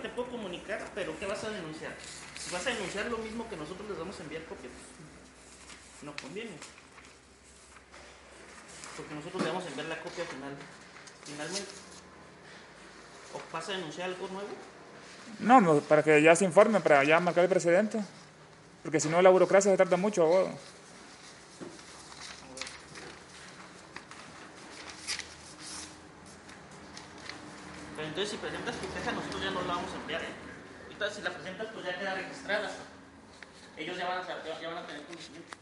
te puedo comunicar, pero ¿qué vas a denunciar? Si vas a denunciar lo mismo que nosotros les vamos a enviar copia, pues no conviene. Porque nosotros le vamos a enviar la copia final, finalmente. ¿O vas a denunciar algo nuevo? No, no, para que ya se informe, para ya marcar el precedente. Porque si no, la burocracia se tarda mucho, abogado. Pero entonces si presentas tu queja, ya no la vamos a enviar, ¿eh? Ahorita si la presentas, pues ya queda registrada. Ellos ya van a, ya van a tener conocimiento.